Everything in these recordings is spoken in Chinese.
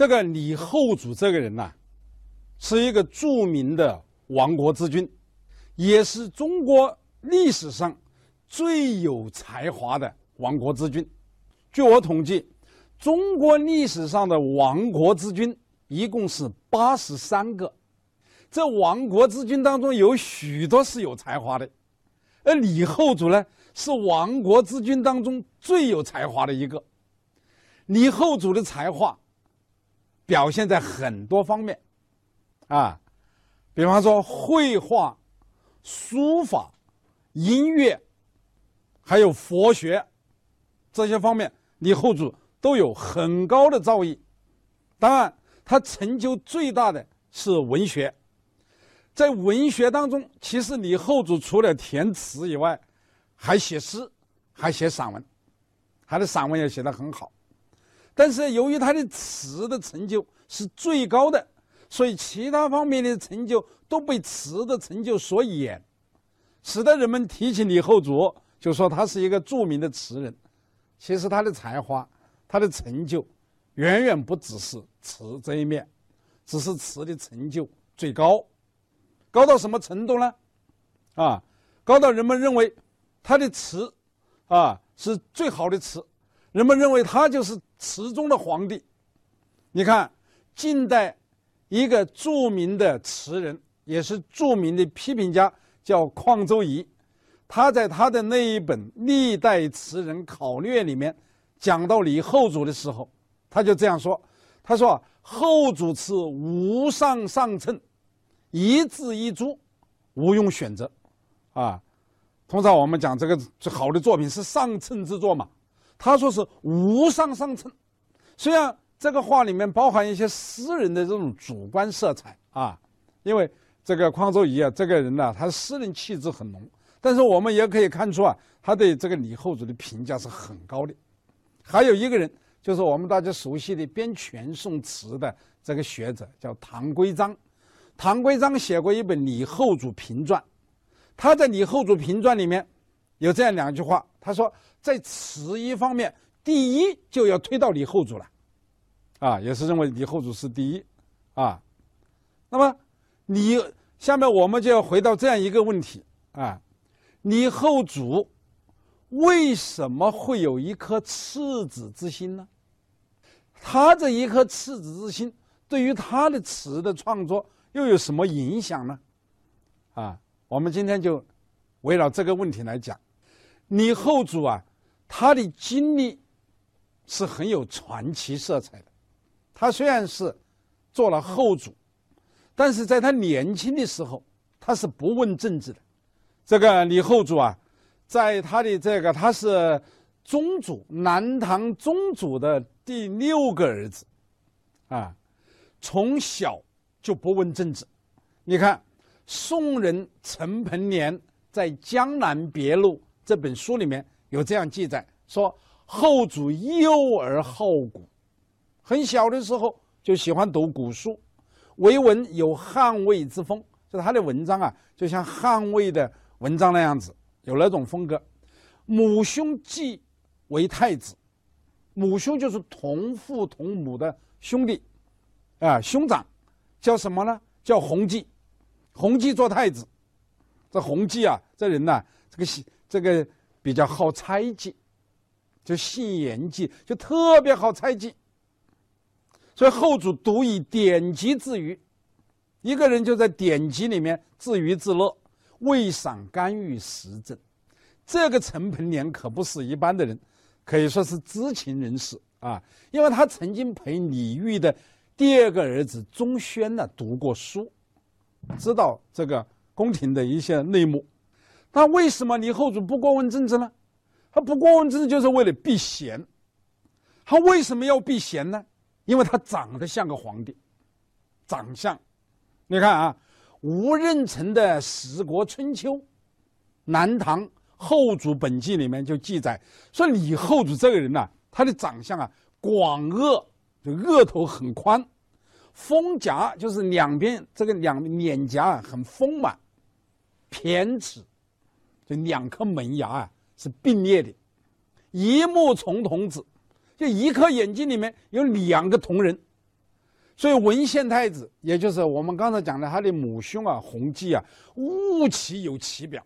这个李后主这个人呐，是一个著名的亡国之君，也是中国历史上最有才华的亡国之君。据我统计，中国历史上的亡国之君一共是八十三个。这亡国之君当中有许多是有才华的，而李后主呢，是亡国之君当中最有才华的一个。李后主的才华表现在很多方面，啊，比方说绘画、书法、音乐，还有佛学这些方面，李后主都有很高的造诣。当然，他成就最大的是文学。在文学当中，其实李后主除了填词以外，还写诗，还写散文，他的散文也写得很好。但是由于他的词的成就是最高的，所以其他方面的成就都被词的成就所掩，使得人们提起李后主就说他是一个著名的词人。其实他的才华、他的成就远远不只是词这一面，只是词的成就最高，高到什么程度呢？啊，高到人们认为他的词啊是最好的词。人们认为他就是词中的皇帝。你看，近代一个著名的词人，也是著名的批评家，叫邝周颐。他在他的那一本《历代词人考略》里面，讲到李后主的时候，他就这样说：“他说后主词无上上称，一字一珠，无用选择。”啊，通常我们讲这个好的作品是上乘之作嘛。他说是无上上乘，虽然这个话里面包含一些诗人的这种主观色彩啊，因为这个匡周仪啊，这个人呢，他诗人气质很浓，但是我们也可以看出啊，他对这个李后主的评价是很高的。还有一个人，就是我们大家熟悉的编全宋词的这个学者，叫唐圭章。唐圭章写过一本《李后主评传》，他在《李后主评传》里面有这样两句话，他说。在词一方面，第一就要推到李后主了，啊，也是认为李后主是第一，啊，那么你下面我们就要回到这样一个问题啊，李后主为什么会有一颗赤子之心呢？他这一颗赤子之心对于他的词的创作又有什么影响呢？啊，我们今天就围绕这个问题来讲，李后主啊。他的经历是很有传奇色彩的。他虽然是做了后主，但是在他年轻的时候，他是不问政治的。这个李后主啊，在他的这个他是宗主南唐宗主的第六个儿子，啊，从小就不问政治。你看，宋人陈鹏年在《江南别录》这本书里面。有这样记载说，后主幼而好古，很小的时候就喜欢读古书，为文有汉魏之风，就是他的文章啊，就像汉魏的文章那样子，有那种风格。母兄继为太子，母兄就是同父同母的兄弟，啊，兄长叫什么呢？叫弘济，弘济做太子。这弘济啊，这人呢，这个这个。比较好猜忌，就信言记，就特别好猜忌。所以后主独以典籍自娱，一个人就在典籍里面自娱自乐，未赏干预时政。这个陈盆年可不是一般的人，可以说是知情人士啊，因为他曾经陪李煜的第二个儿子钟宣呢读过书，知道这个宫廷的一些内幕。那为什么李后主不过问政治呢？他不过问政治就是为了避嫌。他为什么要避嫌呢？因为他长得像个皇帝，长相。你看啊，吴任成的《史国春秋·南唐后主本纪》里面就记载说，李后主这个人呐，他的长相啊，广额，就额头很宽，丰颊就是两边这个两脸颊啊很丰满，偏齿。就两颗门牙啊是并列的，一目重瞳子，就一颗眼睛里面有两个瞳仁，所以文献太子，也就是我们刚才讲的他的母兄啊，弘济啊，恶其有其表，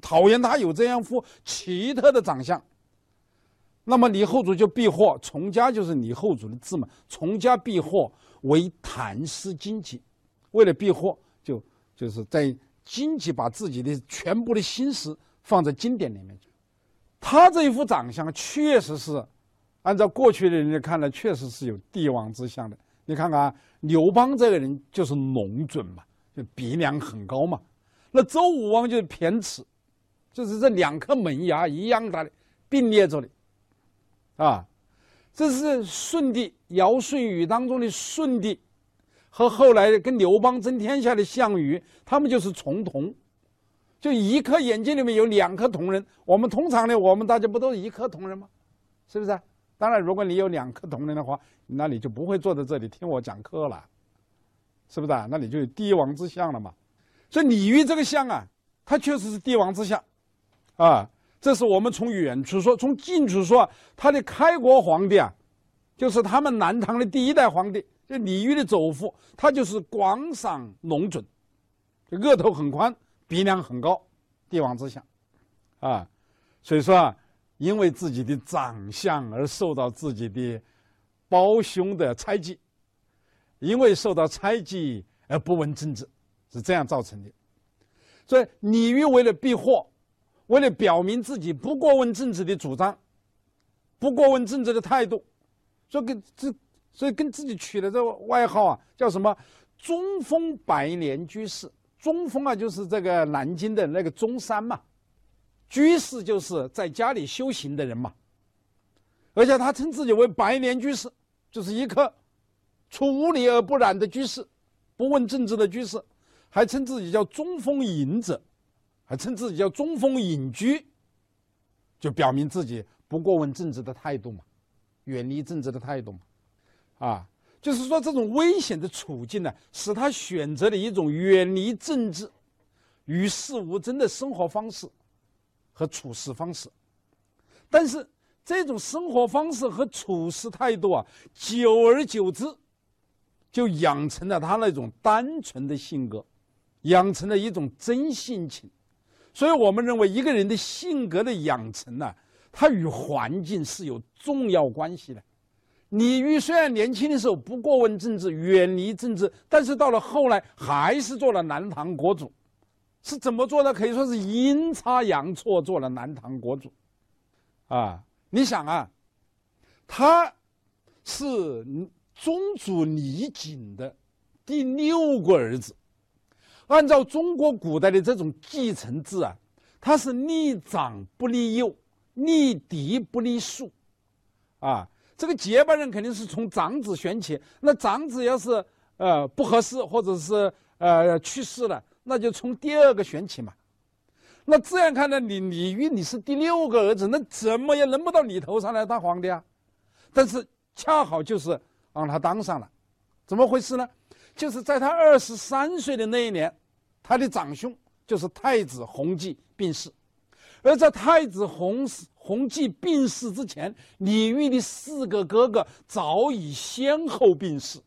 讨厌他有这样一副奇特的长相。那么李后主就避祸，从家就是李后主的字嘛，从家避祸为谈诗经济，为了避祸，就就是在经济把自己的全部的心思放在经典里面去。他这一副长相确实是，按照过去的人看来，确实是有帝王之相的。你看看刘邦这个人就是龙准嘛，就鼻梁很高嘛。那周武王就是偏齿，就是这两颗门牙一样大的并列着的。啊，这是舜帝尧舜禹当中的舜帝，和后来跟刘邦争天下的项羽，他们就是重瞳，就一颗眼睛里面有两颗瞳仁。我们通常呢，我们大家不都是一颗瞳仁吗？是不是？当然，如果你有两颗瞳仁的话，那你就不会坐在这里听我讲课了，是不是啊？那你就有帝王之相了嘛。所以李煜这个相啊，他确实是帝王之相，啊。这是我们从远处说，从近处说，他的开国皇帝啊，就是他们南唐的第一代皇帝，这李煜的祖父，他就是广赏龙准，这额头很宽，鼻梁很高，帝王之相，啊，所以说啊，因为自己的长相而受到自己的胞兄的猜忌，因为受到猜忌而不问政治，是这样造成的。所以李煜为了避祸。为了表明自己不过问政治的主张，不过问政治的态度，这个这，所以跟自己取了这个外号啊，叫什么“中峰百年居士”。中峰啊，就是这个南京的那个中山嘛。居士就是在家里修行的人嘛。而且他称自己为百年居士，就是一颗出污泥而不染的居士，不问政治的居士，还称自己叫中峰隐者。还称自己叫中锋隐居，就表明自己不过问政治的态度嘛，远离政治的态度嘛，啊，就是说这种危险的处境呢，使他选择了一种远离政治、与世无争的生活方式和处事方式。但是这种生活方式和处事态度啊，久而久之，就养成了他那种单纯的性格，养成了一种真性情。所以我们认为，一个人的性格的养成呢，它与环境是有重要关系的。李煜虽然年轻的时候不过问政治，远离政治，但是到了后来还是做了南唐国主。是怎么做的？可以说是阴差阳错做了南唐国主。啊，你想啊，他是宗主李璟的第六个儿子。按照中国古代的这种继承制啊，他是立长不立幼，立嫡不立庶，啊，这个接班人肯定是从长子选起。那长子要是呃不合适，或者是呃去世了，那就从第二个选起嘛。那这样看来，你李煜你是第六个儿子，那怎么也轮不到你头上来当皇帝啊？但是恰好就是让他当上了，怎么回事呢？就是在他二十三岁的那一年，他的长兄就是太子弘济病逝，而在太子弘弘济病逝之前，李煜的四个哥哥早已先后病逝，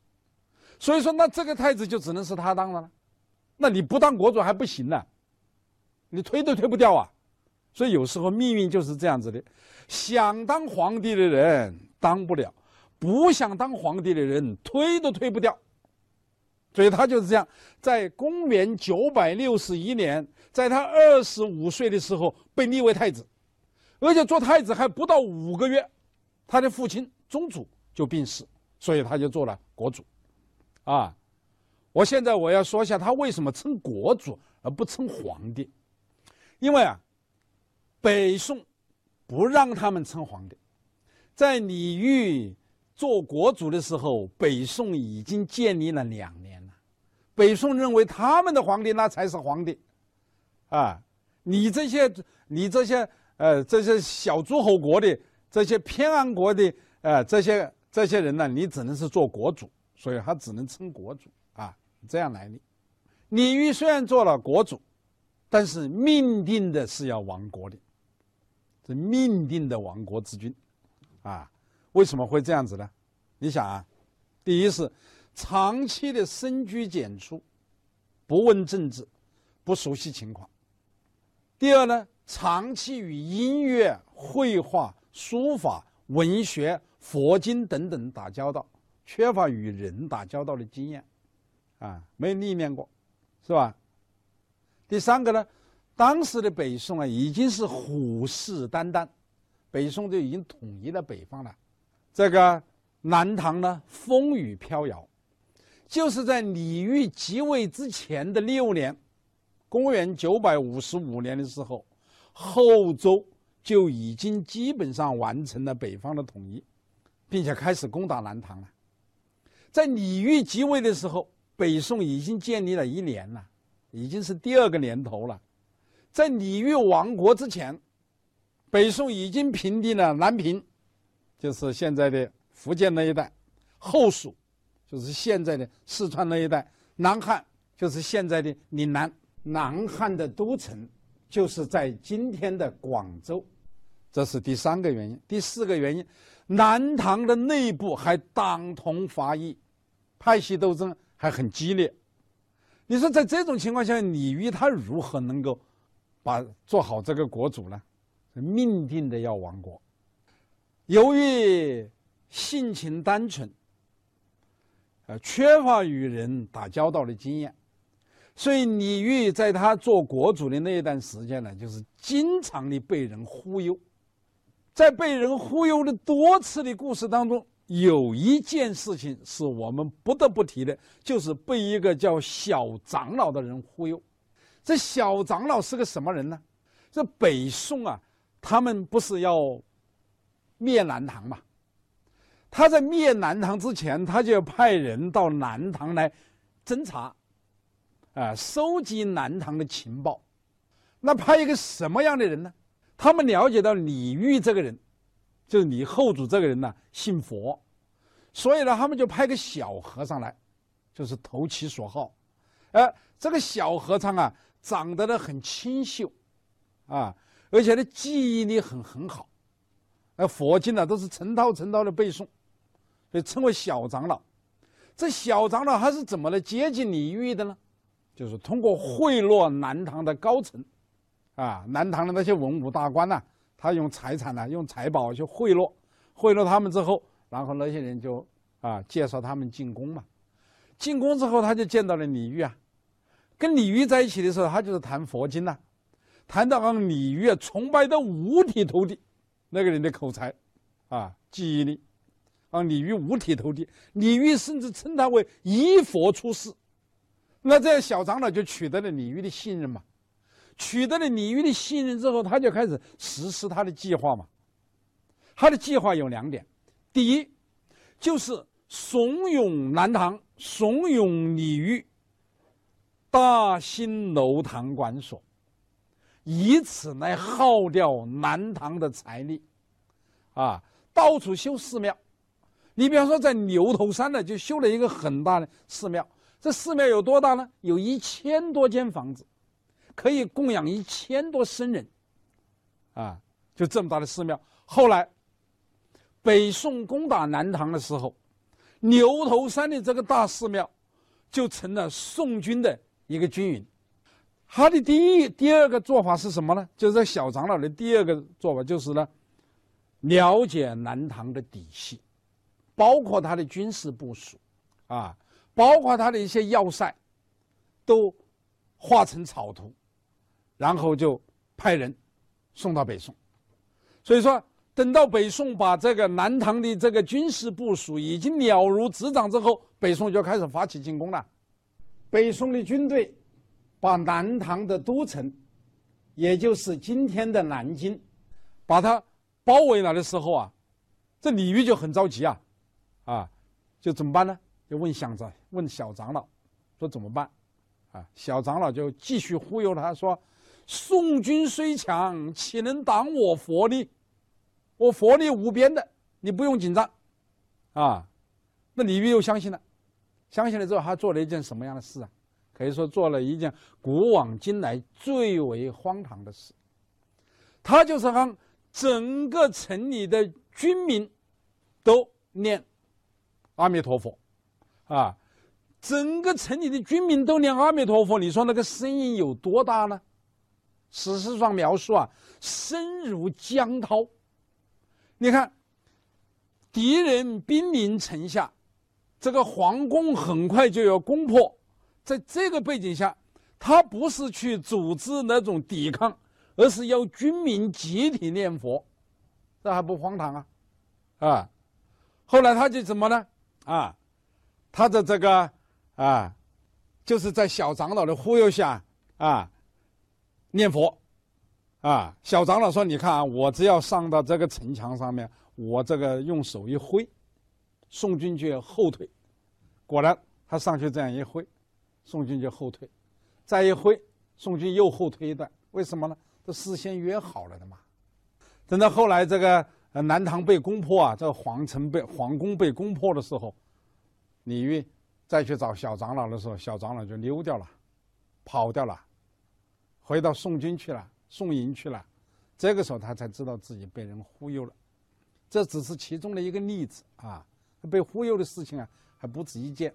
所以说，那这个太子就只能是他当了。那你不当国主还不行呢，你推都推不掉啊。所以有时候命运就是这样子的，想当皇帝的人当不了，不想当皇帝的人推都推不掉。所以他就是这样，在公元九百六十一年，在他二十五岁的时候被立为太子，而且做太子还不到五个月，他的父亲宗主就病逝，所以他就做了国主。啊，我现在我要说一下他为什么称国主而不称皇帝，因为啊，北宋不让他们称皇帝，在李煜做国主的时候，北宋已经建立了两年。北宋认为他们的皇帝那才是皇帝，啊，你这些你这些呃这些小诸侯国的这些偏安国的呃这些这些人呢，你只能是做国主，所以他只能称国主啊，这样来历。李煜虽然做了国主，但是命定的是要亡国的，这命定的亡国之君，啊，为什么会这样子呢？你想啊，第一是。长期的深居简出，不问政治，不熟悉情况。第二呢，长期与音乐、绘画、书法、文学、佛经等等打交道，缺乏与人打交道的经验，啊，没有历练过，是吧？第三个呢，当时的北宋啊，已经是虎视眈眈，北宋就已经统一了北方了。这个南唐呢，风雨飘摇，就是在李煜即位之前的六年，公元九百五十五年的时候，后周就已经基本上完成了北方的统一，并且开始攻打南唐了。在李煜即位的时候，北宋已经建立了一年了。已经是第二个年头了，在李煜亡国之前，北宋已经平定了南平，就是现在的福建那一带；后蜀，就是现在的四川那一带；南汉，就是现在的岭南。南汉的都城就是在今天的广州，这是第三个原因。第四个原因，南唐的内部还党同伐异，派系斗争还很激烈。你说在这种情况下，李煜他如何能够把做好这个国主呢？命定的要亡国。由于性情单纯，呃，缺乏与人打交道的经验，所以李煜在他做国主的那一段时间呢，就是经常的被人忽悠。在被人忽悠的多次的故事当中。有一件事情是我们不得不提的，就是被一个叫小长老的人忽悠。这小长老是个什么人呢？这北宋啊，他们不是要灭南唐嘛？他在灭南唐之前，他就要派人到南唐来侦查，啊，收集南唐的情报。那派一个什么样的人呢？他们了解到李煜这个人。就是李后主这个人呢，信佛，所以呢，他们就派个小和尚来，就是投其所好。哎，这个小和尚啊，长得呢很清秀，啊，而且呢记忆力很很好，呃，佛经呢都是成套成套的背诵，被称为小长老。这小长老他是怎么来接近李煜的呢？就是通过贿赂南唐的高层，啊，南唐的那些文武大官呐。他用财产呢，用财宝去贿赂，贿赂他们之后，然后那些人就啊介绍他们进宫嘛。进宫之后，他就见到了李煜啊。跟李煜在一起的时候，他就是谈佛经呐，谈到让李煜崇拜的五体投地，那个人的口才啊记忆力，让李煜五体投地。李煜甚至称他为一佛出世。那这样小长老就取得了李煜的信任嘛。取得了李煜的信任之后，他就开始实施他的计划嘛。他的计划有两点：第一，就是怂恿南唐，怂恿李煜大兴楼堂馆所，以此来耗掉南唐的财力，啊，到处修寺庙。你比方说，在牛头山呢，就修了一个很大的寺庙。这寺庙有多大呢？有一千多间房子。可以供养一千多僧人，啊，就这么大的寺庙。后来，北宋攻打南唐的时候，牛头山的这个大寺庙就成了宋军的一个军营。他的第一、第二个做法是什么呢？就是小长老的第二个做法就是呢，了解南唐的底细，包括他的军事部署，啊，包括他的一些要塞，都画成草图。然后就派人送到北宋，所以说等到北宋把这个南唐的这个军事部署已经了如指掌之后，北宋就开始发起进攻了。北宋的军队把南唐的都城，也就是今天的南京，把它包围了的时候啊，这李煜就很着急啊，啊，就怎么办呢？就问想着问小长老，说怎么办？啊，小长老就继续忽悠他说。宋军虽强，岂能挡我佛力？我佛力无边的，你不用紧张，啊！那李煜又相信了，相信了之后，他做了一件什么样的事啊？可以说做了一件古往今来最为荒唐的事。他就是让整个城里的军民都念阿弥陀佛，啊，整个城里的居民都念阿弥陀佛，你说那个声音有多大呢？史实上描述啊，声如江涛。你看，敌人兵临城下，这个皇宫很快就要攻破，在这个背景下，他不是去组织那种抵抗，而是要军民集体念佛，这还不荒唐啊？啊，后来他就怎么呢？啊，他的这个啊，就是在小长老的忽悠下啊，念佛。啊，小长老说：“你看啊，我只要上到这个城墙上面，我这个用手一挥，宋军就后退。果然，他上去这样一挥，宋军就后退；再一挥，宋军又后退一段。为什么呢？这事先约好了的嘛。等到后来这个呃南唐被攻破啊，这个皇城被皇宫被攻破的时候，李煜再去找小长老的时候，小长老就溜掉了，跑掉了，回到宋军去了。”宋营去了，这个时候他才知道自己被人忽悠了，这只是其中的一个例子啊，被忽悠的事情啊还不止一件。